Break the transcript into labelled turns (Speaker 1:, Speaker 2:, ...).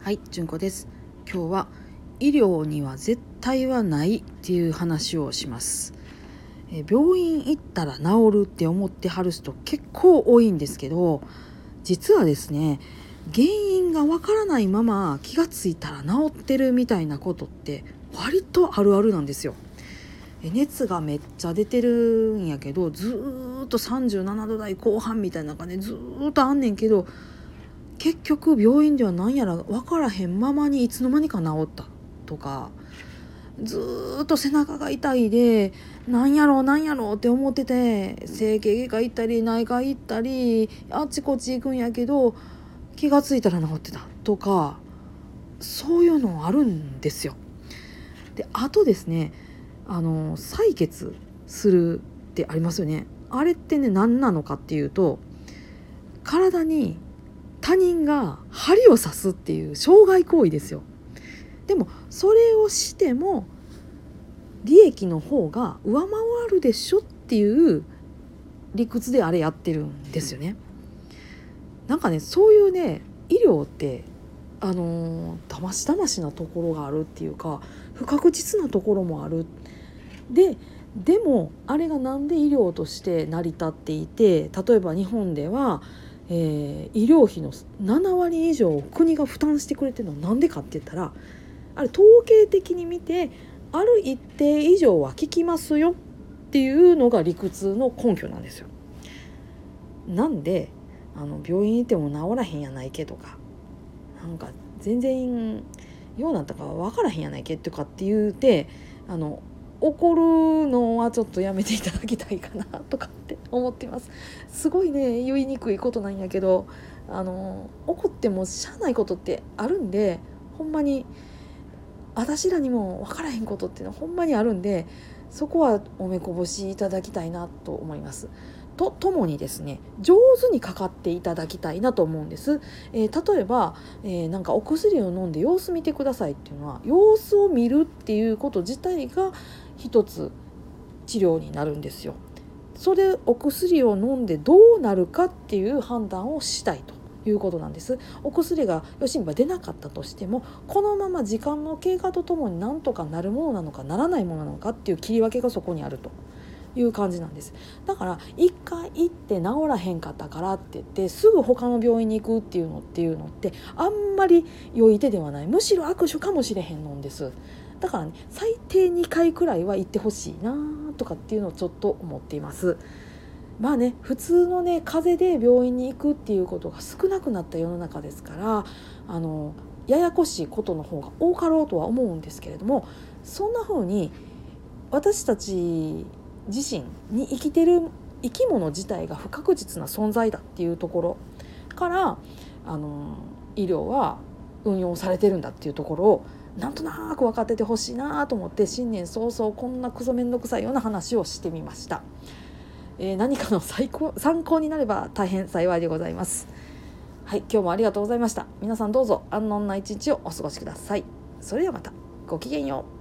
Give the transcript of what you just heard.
Speaker 1: はい、純子です。今日は医療には絶対はないっていう話をします。え病院行ったら治るって思ってはる人結構多いんですけど、実はですね、原因がわからないまま気がついたら治ってるみたいなことって割とあるあるなんですよ。え熱がめっちゃ出てるんやけどずーっと37度台後半みたいなのがねずっとあんねんけど結局病院では何やら分からへんままにいつの間にか治ったとかずっと背中が痛いでなんやろうなんやろうって思ってて整形外科行ったり内科行ったりあっちこっち行くんやけど気がついたら治ってたとかそういうのあるんですよ。であとですねあの採血するってありますよね。あれってね何なのかっていうと体に他人が針を刺すっていう傷害行為ですよ。でもそれをしても利益の方が上回るでしょっていう理屈であれやってるんですよね。なんかねそういうね医療ってあのーだましだましなところがあるっていうか不確実なところもある。ででもあれがなんで医療として成り立っていて例えば日本ではえー医療費の7割以上を国が負担してくれてるのはなんでかって言ったらあれ統計的に見てある一定以上は効きますよっていうのが理屈の根拠なんですよ。なんであの病院行っても治らへんやないけとかなんか全然ようなったか分からへんやないけとかって言うてあの怒るのはちょっとやめていただきたいかなとかって思ってますすごいね言いにくいことなんやけどあの怒ってもしゃあないことってあるんでほんまに私らにも分からへんことっていうのはほんまにあるんでそこはお目こぼしいただきたいなと思います。とともにですね上手にかかっていただきたいなと思うんです、えー例えば、えーなんかお薬を飲んで様子見てくださいっていうのは様子を見るっていうこと自体が一つ治療になるんですよ。それお薬を飲んでどうなるかっていう判断をしたいということなんです。お薬がよしんば出なかったとしてもこのまま時間の経過とともになんとかなるものなのかならないものなのかっていう切り分けがそこにあると。いう感じなんです。だから一回行って治らへんかったからって言ってすぐ他の病院に行くっていうのっていうのってあんまり良い手ではない。むしろ握手かもしれへんのんです。だからね最低2回くらいは行ってほしいなとかっていうのをちょっと思っています。まあね普通のね風邪で病院に行くっていうことが少なくなった世の中ですからあのややこしいことの方が多かろうとは思うんですけれどもそんな風に私たち自身に生きてる生き物自体が不確実な存在だっていうところからあの医療は運用されてるんだっていうところをなんとなく分かっててほしいなと思って新年早々こんなクソめんどくさいような話をしてみました、えー何かの最高 参考になれば大変幸いでございます。はい今日もありがとうございました。皆さんどうぞ安穏な一日をお過ごしください。それではまた。ごきげんよう。